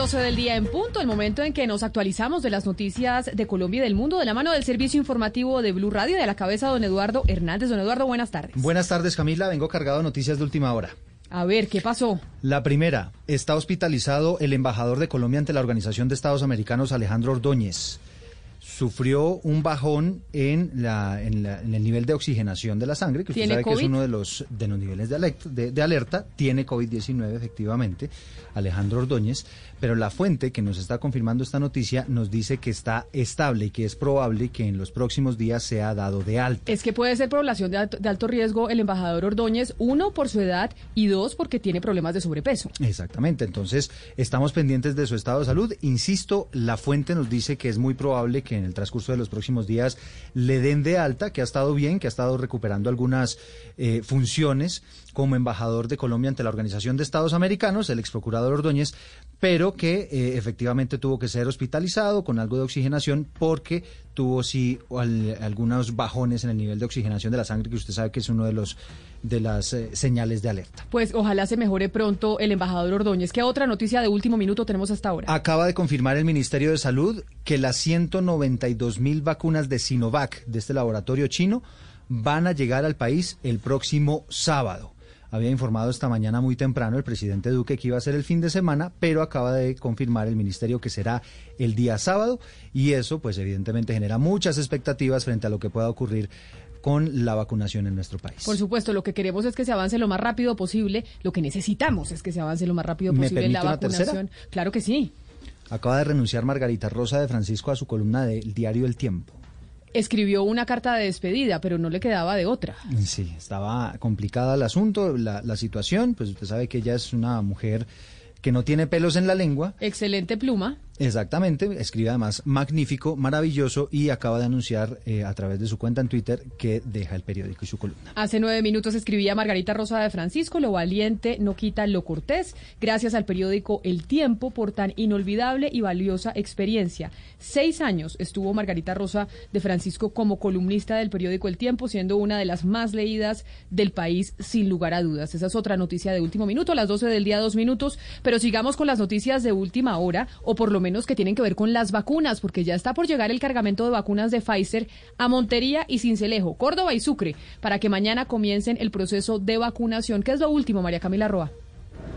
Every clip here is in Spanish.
12 del día en punto, el momento en que nos actualizamos de las noticias de Colombia y del mundo de la mano del servicio informativo de Blue Radio de la cabeza don Eduardo Hernández. Don Eduardo, buenas tardes. Buenas tardes, Camila. Vengo cargado de noticias de última hora. A ver, ¿qué pasó? La primera, está hospitalizado el embajador de Colombia ante la Organización de Estados Americanos, Alejandro Ordóñez. Sufrió un bajón en, la, en, el nivel de oxigenación de la sangre, que usted sabe que es uno de los, de los niveles de, de alerta. Tiene COVID-19, efectivamente, Alejandro Ordóñez, pero la fuente que nos está confirmando esta noticia nos dice que está estable y que es probable que en los próximos días sea dado de alta. Es que puede ser población de alto, de alto riesgo el embajador Ordóñez, uno, por su edad y dos, porque tiene problemas de sobrepeso. Exactamente, entonces estamos pendientes de su estado de salud. Insisto, la fuente nos dice que es muy probable que en el transcurso de los próximos días le den de alta, que ha estado bien, que ha estado recuperando algunas eh, funciones como embajador de Colombia ante la Organización de Estados Americanos, el ex procurador Ordóñez, pero que eh, efectivamente tuvo que ser hospitalizado con algo de oxigenación porque tuvo sí algunos bajones en el nivel de oxigenación de la sangre que usted sabe que es uno de los de las eh, señales de alerta. Pues ojalá se mejore pronto el embajador Ordóñez. ¿Qué otra noticia de último minuto tenemos hasta ahora? Acaba de confirmar el Ministerio de Salud que las 192 mil vacunas de Sinovac de este laboratorio chino van a llegar al país el próximo sábado había informado esta mañana muy temprano el presidente Duque que iba a ser el fin de semana, pero acaba de confirmar el ministerio que será el día sábado y eso pues evidentemente genera muchas expectativas frente a lo que pueda ocurrir con la vacunación en nuestro país. Por supuesto, lo que queremos es que se avance lo más rápido posible, lo que necesitamos es que se avance lo más rápido posible en la vacunación. Claro que sí. Acaba de renunciar Margarita Rosa de Francisco a su columna del diario El Tiempo escribió una carta de despedida, pero no le quedaba de otra. Sí, estaba complicada el asunto, la, la situación, pues usted sabe que ella es una mujer que no tiene pelos en la lengua. Excelente pluma. Exactamente, escribe además magnífico, maravilloso y acaba de anunciar eh, a través de su cuenta en Twitter que deja el periódico y su columna. Hace nueve minutos escribía Margarita Rosa de Francisco, lo valiente no quita lo cortés, gracias al periódico El Tiempo por tan inolvidable y valiosa experiencia. Seis años estuvo Margarita Rosa de Francisco como columnista del periódico El Tiempo, siendo una de las más leídas del país sin lugar a dudas. Esa es otra noticia de último minuto, a las doce del día dos minutos, pero sigamos con las noticias de última hora, o por lo menos que tienen que ver con las vacunas, porque ya está por llegar el cargamento de vacunas de Pfizer a Montería y Cincelejo, Córdoba y Sucre, para que mañana comiencen el proceso de vacunación. ¿Qué es lo último, María Camila Roa?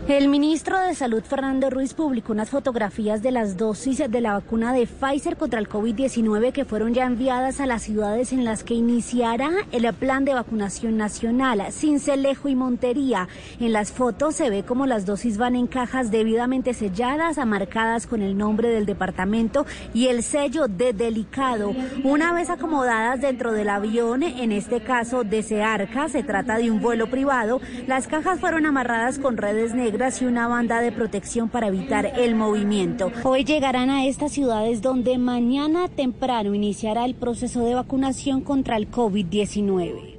El ministro de Salud, Fernando Ruiz, publicó unas fotografías de las dosis de la vacuna de Pfizer contra el COVID-19 que fueron ya enviadas a las ciudades en las que iniciará el plan de vacunación nacional, Cincelejo y Montería. En las fotos se ve como las dosis van en cajas debidamente selladas, marcadas con el nombre del departamento y el sello de delicado. Una vez acomodadas dentro del avión, en este caso de Searca, se trata de un vuelo privado, las cajas fueron amarradas con redes negras y una banda de protección para evitar el movimiento. Hoy llegarán a estas ciudades donde mañana temprano iniciará el proceso de vacunación contra el COVID-19.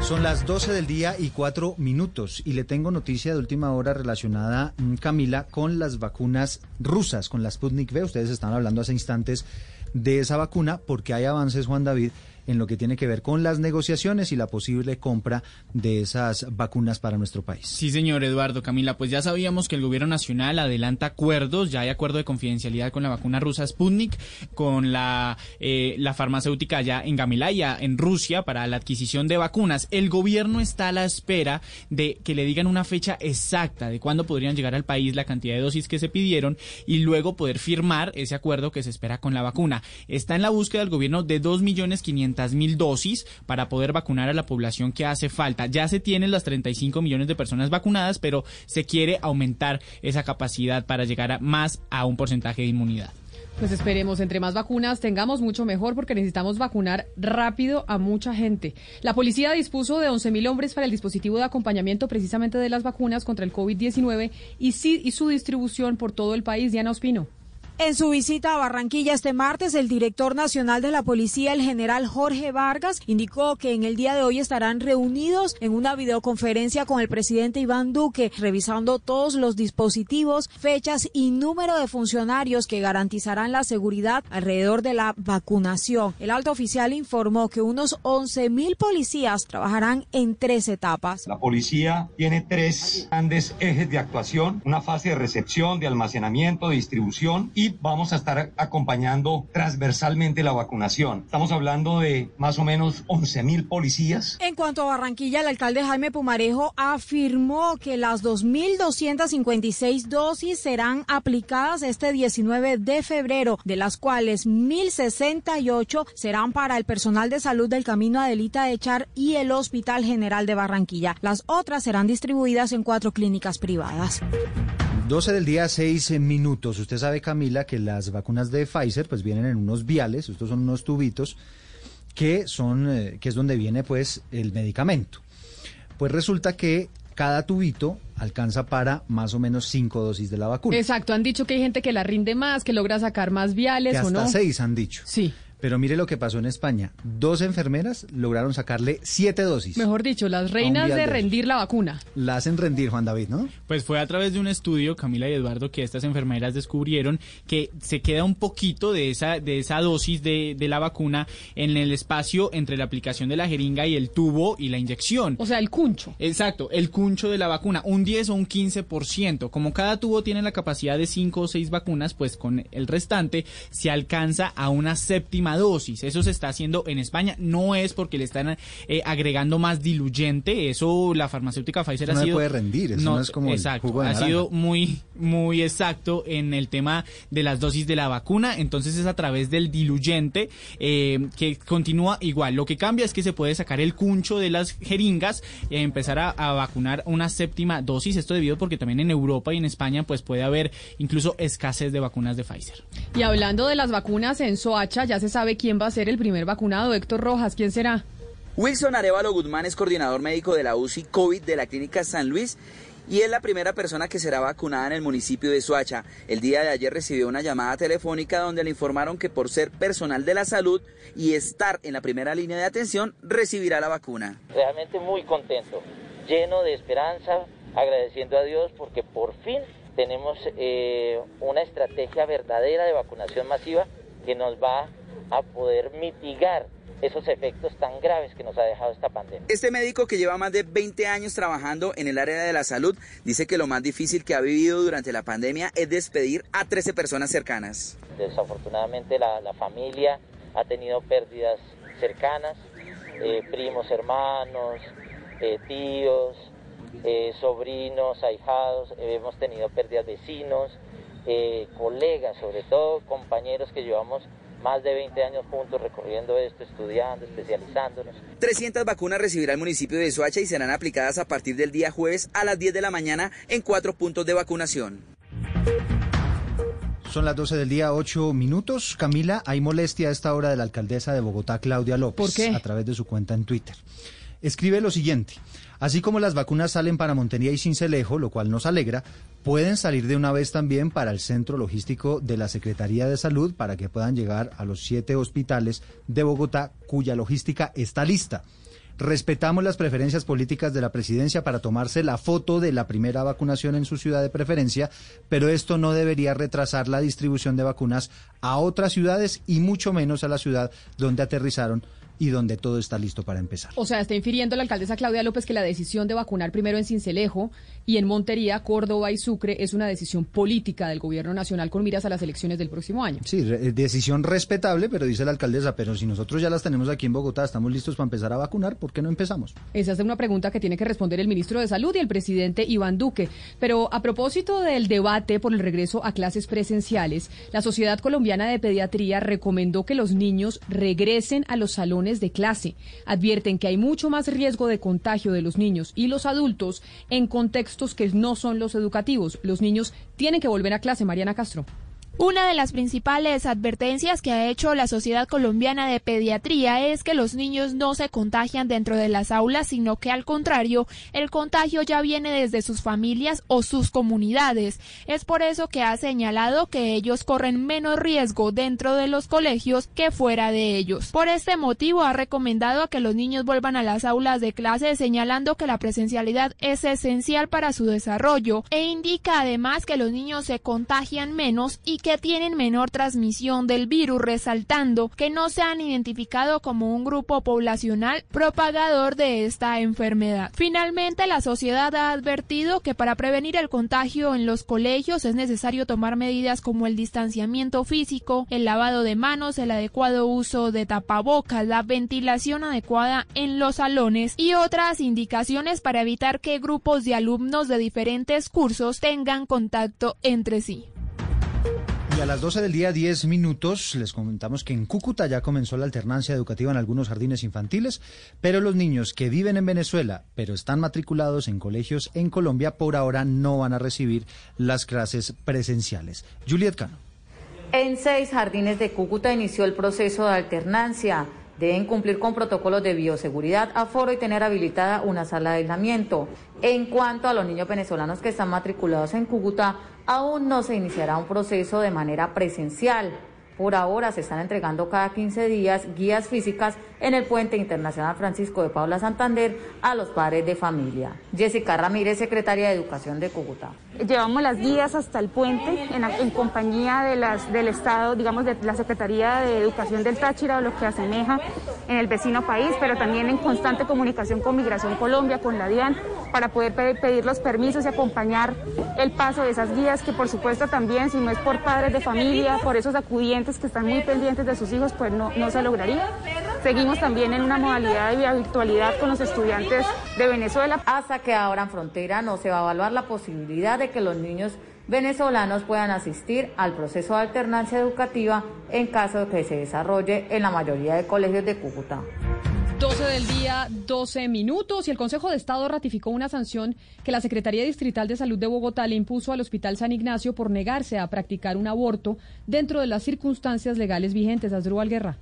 Son las 12 del día y cuatro minutos y le tengo noticia de última hora relacionada, mm, Camila, con las vacunas rusas, con la Sputnik V. Ustedes están hablando hace instantes de esa vacuna porque hay avances, Juan David, en lo que tiene que ver con las negociaciones y la posible compra de esas vacunas para nuestro país. Sí, señor Eduardo Camila, pues ya sabíamos que el gobierno nacional adelanta acuerdos, ya hay acuerdo de confidencialidad con la vacuna rusa Sputnik, con la, eh, la farmacéutica allá en Gamilaya, en Rusia, para la adquisición de vacunas. El gobierno está a la espera de que le digan una fecha exacta de cuándo podrían llegar al país la cantidad de dosis que se pidieron y luego poder firmar ese acuerdo que se espera con la vacuna. Está en la búsqueda del gobierno de 2.500.000 mil dosis para poder vacunar a la población que hace falta. Ya se tienen las 35 millones de personas vacunadas, pero se quiere aumentar esa capacidad para llegar a más a un porcentaje de inmunidad. Pues esperemos, entre más vacunas tengamos, mucho mejor, porque necesitamos vacunar rápido a mucha gente. La policía dispuso de 11.000 hombres para el dispositivo de acompañamiento precisamente de las vacunas contra el COVID-19 y, sí, y su distribución por todo el país. Diana Ospino. En su visita a Barranquilla este martes, el director nacional de la policía, el general Jorge Vargas, indicó que en el día de hoy estarán reunidos en una videoconferencia con el presidente Iván Duque, revisando todos los dispositivos, fechas y número de funcionarios que garantizarán la seguridad alrededor de la vacunación. El alto oficial informó que unos 11 mil policías trabajarán en tres etapas. La policía tiene tres grandes ejes de actuación, una fase de recepción, de almacenamiento, de distribución y vamos a estar acompañando transversalmente la vacunación. Estamos hablando de más o menos 11 mil policías. En cuanto a Barranquilla, el alcalde Jaime Pumarejo afirmó que las 2.256 dosis serán aplicadas este 19 de febrero, de las cuales 1.068 serán para el personal de salud del Camino Adelita de Char y el Hospital General de Barranquilla. Las otras serán distribuidas en cuatro clínicas privadas. 12 del día, 6 minutos. Usted sabe, Camila, que las vacunas de Pfizer pues vienen en unos viales, estos son unos tubitos, que son, eh, que es donde viene pues el medicamento. Pues resulta que cada tubito alcanza para más o menos cinco dosis de la vacuna. Exacto, han dicho que hay gente que la rinde más, que logra sacar más viales que o hasta no. seis han dicho. Sí. Pero mire lo que pasó en España. Dos enfermeras lograron sacarle siete dosis. Mejor dicho, las reinas de rendir la vacuna. La hacen rendir, Juan David, ¿no? Pues fue a través de un estudio, Camila y Eduardo, que estas enfermeras descubrieron que se queda un poquito de esa, de esa dosis de, de la vacuna en el espacio entre la aplicación de la jeringa y el tubo y la inyección. O sea, el cuncho. Exacto, el cuncho de la vacuna, un 10 o un 15%. Como cada tubo tiene la capacidad de 5 o 6 vacunas, pues con el restante se alcanza a una séptima dosis. Eso se está haciendo en España. No es porque le están eh, agregando más diluyente. Eso la farmacéutica Pfizer Eso no ha sido. puede rendir, eso no es como el exacto, jugo de ha naranja. sido muy, muy exacto en el tema de las dosis de la vacuna. Entonces es a través del diluyente eh, que continúa igual. Lo que cambia es que se puede sacar el cuncho de las jeringas e empezar a, a vacunar una séptima dosis. Esto debido porque también en Europa y en España pues puede haber incluso escasez de vacunas de Pfizer. Y hablando de las vacunas en Soacha, ya se sabe quién va a ser el primer vacunado. Héctor Rojas, ¿quién será? Wilson Arevalo Guzmán es coordinador médico de la UCI COVID de la Clínica San Luis y es la primera persona que será vacunada en el municipio de Soacha. El día de ayer recibió una llamada telefónica donde le informaron que por ser personal de la salud y estar en la primera línea de atención recibirá la vacuna. realmente muy contento, lleno de esperanza, agradeciendo a Dios porque por fin tenemos eh, una estrategia verdadera de vacunación masiva que nos va a poder mitigar esos efectos tan graves que nos ha dejado esta pandemia. Este médico que lleva más de 20 años trabajando en el área de la salud dice que lo más difícil que ha vivido durante la pandemia es despedir a 13 personas cercanas. Desafortunadamente la, la familia ha tenido pérdidas cercanas, eh, primos, hermanos, eh, tíos, eh, sobrinos, ahijados, hemos tenido pérdidas vecinos, colegas sobre todo, compañeros que llevamos más de 20 años juntos recorriendo esto, estudiando, especializándonos. 300 vacunas recibirá el municipio de Soacha y serán aplicadas a partir del día jueves a las 10 de la mañana en cuatro puntos de vacunación. Son las 12 del día, 8 minutos. Camila, hay molestia a esta hora de la alcaldesa de Bogotá, Claudia López, ¿Por qué? a través de su cuenta en Twitter. Escribe lo siguiente. Así como las vacunas salen para Montería y Cincelejo, lo cual nos alegra, pueden salir de una vez también para el centro logístico de la Secretaría de Salud para que puedan llegar a los siete hospitales de Bogotá cuya logística está lista. Respetamos las preferencias políticas de la presidencia para tomarse la foto de la primera vacunación en su ciudad de preferencia, pero esto no debería retrasar la distribución de vacunas a otras ciudades y mucho menos a la ciudad donde aterrizaron y donde todo está listo para empezar. O sea, está infiriendo la alcaldesa Claudia López que la decisión de vacunar primero en Cincelejo y en Montería, Córdoba y Sucre es una decisión política del gobierno nacional con miras a las elecciones del próximo año. Sí, re- decisión respetable, pero dice la alcaldesa, pero si nosotros ya las tenemos aquí en Bogotá, estamos listos para empezar a vacunar, ¿por qué no empezamos? Esa es una pregunta que tiene que responder el ministro de Salud y el presidente Iván Duque. Pero a propósito del debate por el regreso a clases presenciales, la Sociedad Colombiana de Pediatría recomendó que los niños regresen a los salones de clase. Advierten que hay mucho más riesgo de contagio de los niños y los adultos en contextos que no son los educativos. Los niños tienen que volver a clase, Mariana Castro. Una de las principales advertencias que ha hecho la Sociedad Colombiana de Pediatría es que los niños no se contagian dentro de las aulas, sino que al contrario, el contagio ya viene desde sus familias o sus comunidades. Es por eso que ha señalado que ellos corren menos riesgo dentro de los colegios que fuera de ellos. Por este motivo ha recomendado a que los niños vuelvan a las aulas de clase, señalando que la presencialidad es esencial para su desarrollo e indica además que los niños se contagian menos y que tienen menor transmisión del virus, resaltando que no se han identificado como un grupo poblacional propagador de esta enfermedad. Finalmente, la sociedad ha advertido que para prevenir el contagio en los colegios es necesario tomar medidas como el distanciamiento físico, el lavado de manos, el adecuado uso de tapabocas, la ventilación adecuada en los salones y otras indicaciones para evitar que grupos de alumnos de diferentes cursos tengan contacto entre sí. A las 12 del día, 10 minutos, les comentamos que en Cúcuta ya comenzó la alternancia educativa en algunos jardines infantiles, pero los niños que viven en Venezuela, pero están matriculados en colegios en Colombia, por ahora no van a recibir las clases presenciales. Juliet Cano. En seis jardines de Cúcuta inició el proceso de alternancia. Deben cumplir con protocolos de bioseguridad, aforo y tener habilitada una sala de aislamiento. En cuanto a los niños venezolanos que están matriculados en Cúcuta, aún no se iniciará un proceso de manera presencial. Por ahora se están entregando cada 15 días guías físicas en el Puente Internacional Francisco de Paula Santander a los padres de familia. Jessica Ramírez, secretaria de Educación de Cúcuta. Llevamos las guías hasta el puente en, compañía de las, del Estado, digamos, de la Secretaría de Educación del Táchira, lo que asemeja en el vecino país, pero también en constante comunicación con Migración Colombia, con la DIAN, para poder pedir los permisos y acompañar el paso de esas guías, que por supuesto también, si no es por padres de familia, por esos acudientes que están muy pendientes de sus hijos, pues no, no se lograría. Seguimos también en una modalidad de virtualidad con los estudiantes de Venezuela. Hasta que abran frontera no se va a evaluar la posibilidad de que los niños venezolanos puedan asistir al proceso de alternancia educativa en caso de que se desarrolle en la mayoría de colegios de Cúcuta. 12 del día, 12 minutos, y el Consejo de Estado ratificó una sanción que la Secretaría Distrital de Salud de Bogotá le impuso al Hospital San Ignacio por negarse a practicar un aborto dentro de las circunstancias legales vigentes. Asdrúbal Guerra.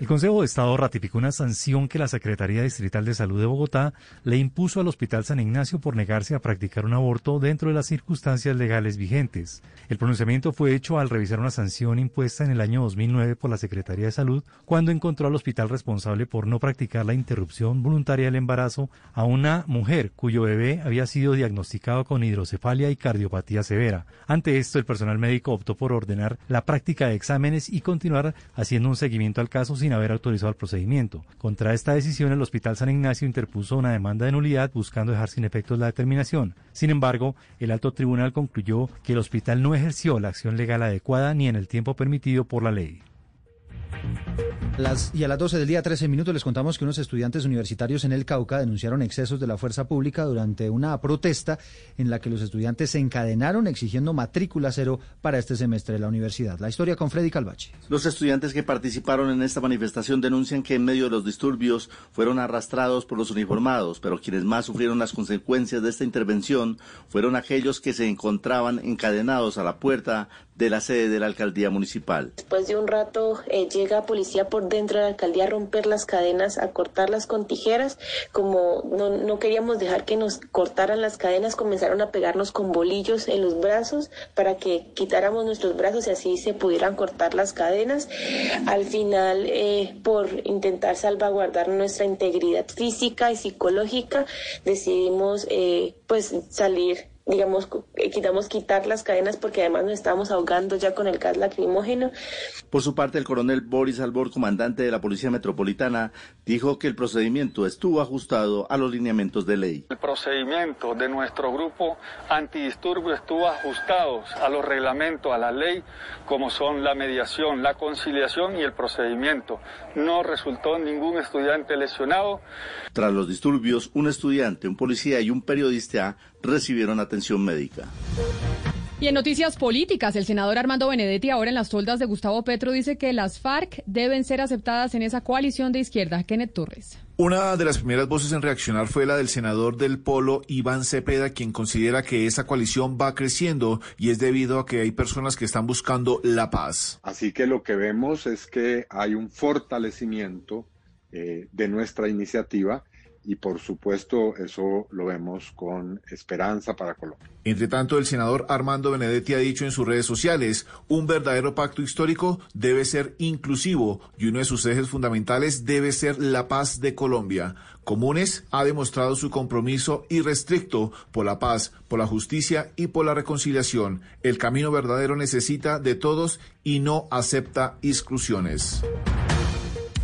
El Consejo de Estado ratificó una sanción que la Secretaría Distrital de Salud de Bogotá le impuso al Hospital San Ignacio por negarse a practicar un aborto dentro de las circunstancias legales vigentes. El pronunciamiento fue hecho al revisar una sanción impuesta en el año 2009 por la Secretaría de Salud cuando encontró al hospital responsable por no practicar la interrupción voluntaria del embarazo a una mujer cuyo bebé había sido diagnosticado con hidrocefalia y cardiopatía severa. Ante esto, el personal médico optó por ordenar la práctica de exámenes y continuar haciendo un seguimiento al caso sin haber autorizado el procedimiento. Contra esta decisión, el Hospital San Ignacio interpuso una demanda de nulidad buscando dejar sin efectos la determinación. Sin embargo, el alto tribunal concluyó que el hospital no ejerció la acción legal adecuada ni en el tiempo permitido por la ley y a las 12 del día, 13 minutos, les contamos que unos estudiantes universitarios en el Cauca denunciaron excesos de la fuerza pública durante una protesta en la que los estudiantes se encadenaron exigiendo matrícula cero para este semestre de la universidad. La historia con Freddy Calvache. Los estudiantes que participaron en esta manifestación denuncian que en medio de los disturbios fueron arrastrados por los uniformados, pero quienes más sufrieron las consecuencias de esta intervención fueron aquellos que se encontraban encadenados a la puerta de la sede de la alcaldía municipal. Después de un rato eh, llega policía por dentro de la alcaldía romper las cadenas, a cortarlas con tijeras. Como no, no queríamos dejar que nos cortaran las cadenas, comenzaron a pegarnos con bolillos en los brazos para que quitáramos nuestros brazos y así se pudieran cortar las cadenas. Al final, eh, por intentar salvaguardar nuestra integridad física y psicológica, decidimos eh, pues salir digamos, eh, quitamos quitar las cadenas porque además nos estábamos ahogando ya con el gas lacrimógeno. Por su parte, el coronel Boris Albor, comandante de la Policía Metropolitana, dijo que el procedimiento estuvo ajustado a los lineamientos de ley. El procedimiento de nuestro grupo antidisturbio estuvo ajustado a los reglamentos, a la ley, como son la mediación, la conciliación y el procedimiento. No resultó ningún estudiante lesionado. Tras los disturbios, un estudiante, un policía y un periodista recibieron atención médica. Y en noticias políticas, el senador Armando Benedetti, ahora en las toldas de Gustavo Petro, dice que las FARC deben ser aceptadas en esa coalición de izquierda. Kenneth Torres. Una de las primeras voces en reaccionar fue la del senador del Polo, Iván Cepeda, quien considera que esa coalición va creciendo y es debido a que hay personas que están buscando la paz. Así que lo que vemos es que hay un fortalecimiento eh, de nuestra iniciativa y por supuesto eso lo vemos con esperanza para Colombia. Entre tanto, el senador Armando Benedetti ha dicho en sus redes sociales, un verdadero pacto histórico debe ser inclusivo y uno de sus ejes fundamentales debe ser la paz de Colombia. Comunes ha demostrado su compromiso irrestricto por la paz, por la justicia y por la reconciliación. El camino verdadero necesita de todos y no acepta exclusiones.